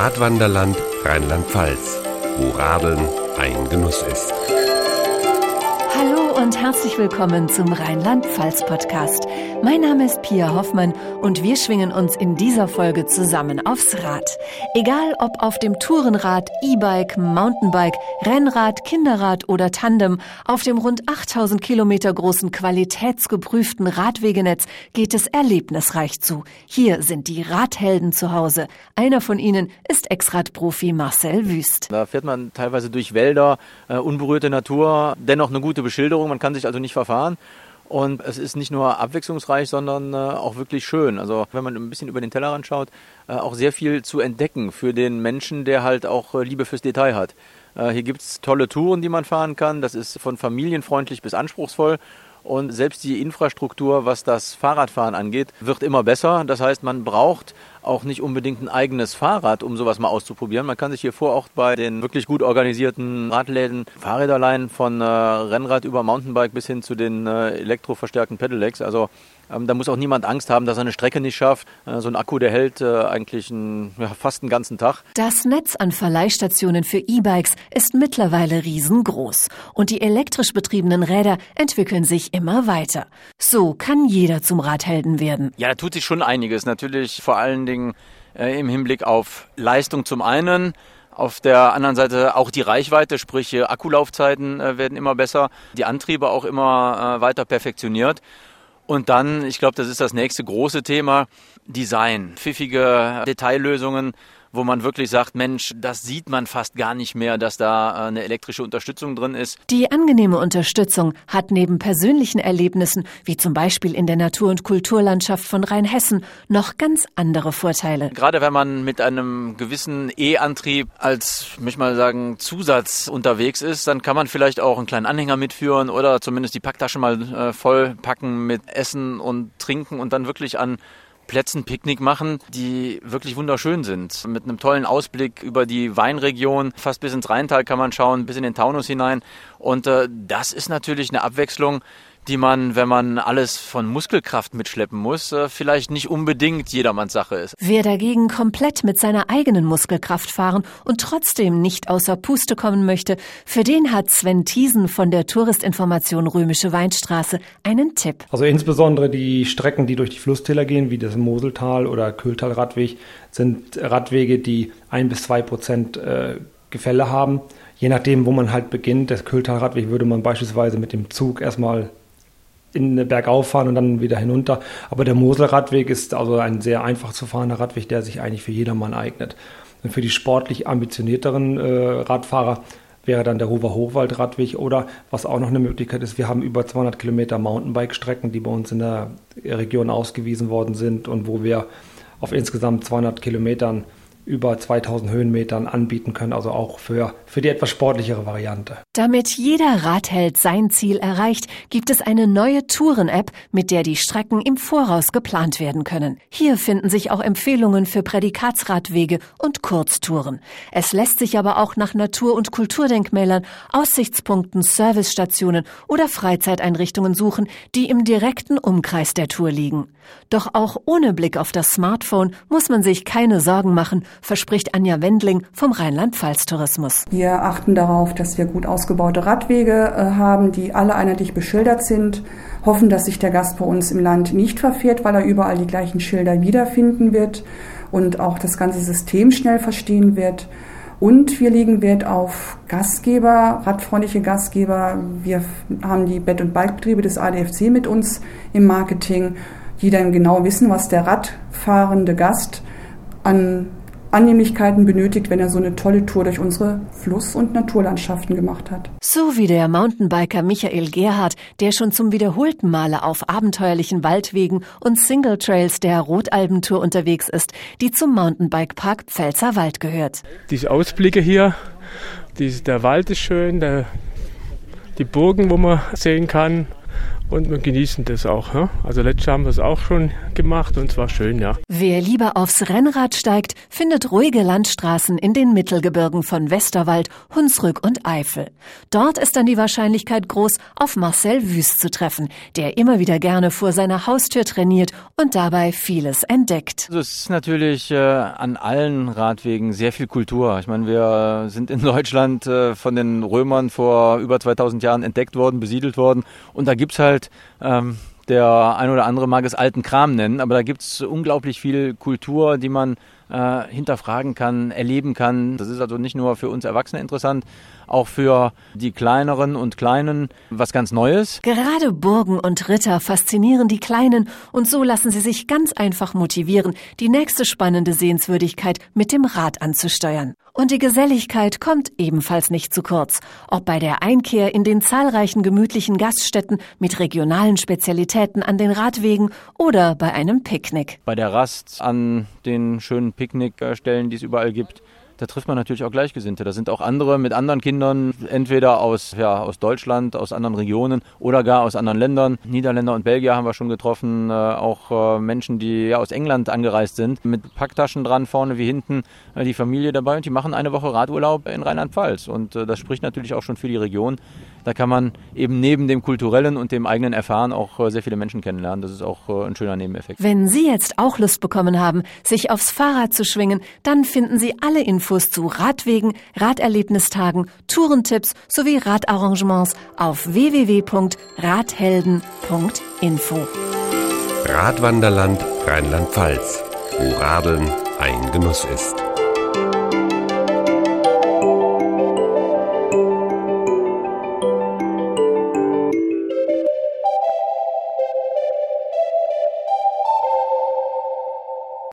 Radwanderland Rheinland-Pfalz, wo Radeln ein Genuss ist. Und herzlich willkommen zum Rheinland-Pfalz-Podcast. Mein Name ist Pia Hoffmann und wir schwingen uns in dieser Folge zusammen aufs Rad. Egal ob auf dem Tourenrad, E-Bike, Mountainbike, Rennrad, Kinderrad oder Tandem, auf dem rund 8000 Kilometer großen qualitätsgeprüften Radwegenetz geht es erlebnisreich zu. Hier sind die Radhelden zu Hause. Einer von ihnen ist Ex-Radprofi Marcel Wüst. Da fährt man teilweise durch Wälder, äh, unberührte Natur, dennoch eine gute Beschilderung, man kann sich also nicht verfahren. Und es ist nicht nur abwechslungsreich, sondern äh, auch wirklich schön. Also wenn man ein bisschen über den Tellerrand schaut, äh, auch sehr viel zu entdecken für den Menschen, der halt auch äh, Liebe fürs Detail hat. Äh, hier gibt es tolle Touren, die man fahren kann. Das ist von familienfreundlich bis anspruchsvoll. Und selbst die Infrastruktur, was das Fahrradfahren angeht, wird immer besser. Das heißt, man braucht auch nicht unbedingt ein eigenes Fahrrad, um sowas mal auszuprobieren. Man kann sich hier vor Ort bei den wirklich gut organisierten Radläden Fahrräder leihen, von äh, Rennrad über Mountainbike bis hin zu den äh, elektroverstärkten Pedelecs. Also ähm, da muss auch niemand Angst haben, dass er eine Strecke nicht schafft. Äh, so ein Akku, der hält äh, eigentlich ein, ja, fast einen ganzen Tag. Das Netz an Verleihstationen für E-Bikes ist mittlerweile riesengroß und die elektrisch betriebenen Räder entwickeln sich immer weiter. So kann jeder zum Radhelden werden. Ja, da tut sich schon einiges. Natürlich vor allen Dingen äh, im Hinblick auf Leistung zum einen. Auf der anderen Seite auch die Reichweite, sprich äh, Akkulaufzeiten äh, werden immer besser, die Antriebe auch immer äh, weiter perfektioniert. Und dann, ich glaube, das ist das nächste große Thema, Design, pfiffige Detaillösungen, wo man wirklich sagt, Mensch, das sieht man fast gar nicht mehr, dass da äh, eine elektrische Unterstützung drin ist. Die angenehme Unterstützung hat neben persönlichen Erlebnissen, wie zum Beispiel in der Natur- und Kulturlandschaft von Rheinhessen, noch ganz andere Vorteile. Gerade wenn man mit einem gewissen E-Antrieb als, möchte ich mal sagen, Zusatz unterwegs ist, dann kann man vielleicht auch einen kleinen Anhänger mitführen oder zumindest die Packtasche mal äh, vollpacken mit Essen und Trinken und dann wirklich an Plätzen Picknick machen, die wirklich wunderschön sind. Mit einem tollen Ausblick über die Weinregion, fast bis ins Rheintal kann man schauen, bis in den Taunus hinein. Und äh, das ist natürlich eine Abwechslung, die man, wenn man alles von Muskelkraft mitschleppen muss, äh, vielleicht nicht unbedingt jedermanns Sache ist. Wer dagegen komplett mit seiner eigenen Muskelkraft fahren und trotzdem nicht außer Puste kommen möchte, für den hat Sven Thiesen von der Touristinformation Römische Weinstraße einen Tipp. Also insbesondere die Strecken, die durch die Flusstäler gehen, wie das Moseltal oder Kühltal-Radweg, sind Radwege, die ein bis zwei Prozent äh, Gefälle haben. Je nachdem, wo man halt beginnt, das Kühltal-Radweg würde man beispielsweise mit dem Zug erstmal in Bergauf fahren und dann wieder hinunter. Aber der Moselradweg ist also ein sehr einfach zu fahrender Radweg, der sich eigentlich für jedermann eignet. Und für die sportlich ambitionierteren äh, Radfahrer wäre dann der Hofer Hochwaldradweg oder was auch noch eine Möglichkeit ist, wir haben über 200 Kilometer Mountainbike-Strecken, die bei uns in der Region ausgewiesen worden sind und wo wir auf insgesamt 200 Kilometern über 2000 Höhenmetern anbieten können, also auch für, für die etwas sportlichere Variante. Damit jeder Radheld sein Ziel erreicht, gibt es eine neue Touren-App, mit der die Strecken im Voraus geplant werden können. Hier finden sich auch Empfehlungen für Prädikatsradwege und Kurztouren. Es lässt sich aber auch nach Natur- und Kulturdenkmälern, Aussichtspunkten, Servicestationen oder Freizeiteinrichtungen suchen, die im direkten Umkreis der Tour liegen. Doch auch ohne Blick auf das Smartphone muss man sich keine Sorgen machen, verspricht Anja Wendling vom Rheinland-Pfalz-Tourismus. Wir achten darauf, dass wir gut ausgebaute Radwege äh, haben, die alle einheitlich beschildert sind, hoffen, dass sich der Gast bei uns im Land nicht verfährt, weil er überall die gleichen Schilder wiederfinden wird und auch das ganze System schnell verstehen wird. Und wir legen Wert auf Gastgeber, radfreundliche Gastgeber. Wir haben die Bett- und Bikebetriebe des ADFC mit uns im Marketing, die dann genau wissen, was der radfahrende Gast an Annehmlichkeiten benötigt, wenn er so eine tolle Tour durch unsere Fluss- und Naturlandschaften gemacht hat. So wie der Mountainbiker Michael Gerhardt, der schon zum wiederholten Male auf abenteuerlichen Waldwegen und Single Trails der Rotalbentour unterwegs ist, die zum Mountainbike-Park Pfälzer Wald gehört. Diese Ausblicke hier, die, der Wald ist schön, der, die Burgen, wo man sehen kann und wir genießen das auch. Ja? Also letztes Jahr haben wir es auch schon gemacht und es war schön, ja. Wer lieber aufs Rennrad steigt, findet ruhige Landstraßen in den Mittelgebirgen von Westerwald, Hunsrück und Eifel. Dort ist dann die Wahrscheinlichkeit groß, auf Marcel Wüst zu treffen, der immer wieder gerne vor seiner Haustür trainiert und dabei vieles entdeckt. Also es ist natürlich äh, an allen Radwegen sehr viel Kultur. Ich meine, wir sind in Deutschland äh, von den Römern vor über 2000 Jahren entdeckt worden, besiedelt worden und da gibt's halt ähm, der ein oder andere mag es alten Kram nennen, aber da gibt es unglaublich viel Kultur, die man äh, hinterfragen kann, erleben kann. Das ist also nicht nur für uns Erwachsene interessant, auch für die kleineren und Kleinen was ganz Neues. Gerade Burgen und Ritter faszinieren die Kleinen und so lassen sie sich ganz einfach motivieren, die nächste spannende Sehenswürdigkeit mit dem Rad anzusteuern. Und die Geselligkeit kommt ebenfalls nicht zu kurz. Ob bei der Einkehr in den zahlreichen gemütlichen Gaststätten mit regionalen Spezialitäten an den Radwegen oder bei einem Picknick. Bei der Rast an den schönen Picknickstellen, die es überall gibt, da trifft man natürlich auch Gleichgesinnte. Da sind auch andere mit anderen Kindern, entweder aus, ja, aus Deutschland, aus anderen Regionen oder gar aus anderen Ländern. Niederländer und Belgier haben wir schon getroffen, äh, auch äh, Menschen, die ja, aus England angereist sind, mit Packtaschen dran, vorne wie hinten, äh, die Familie dabei und die machen eine Woche Radurlaub in Rheinland-Pfalz. Und äh, das spricht natürlich auch schon für die Region. Da kann man eben neben dem kulturellen und dem eigenen Erfahren auch äh, sehr viele Menschen kennenlernen. Das ist auch äh, ein schöner Nebeneffekt. Wenn Sie jetzt auch Lust bekommen haben, sich aufs Fahrrad zu schwingen, dann finden Sie alle Infos zu Radwegen, Raderlebnistagen, Tourentipps sowie Radarrangements auf www.radhelden.info. Radwanderland Rheinland-Pfalz, wo Radeln ein Genuss ist.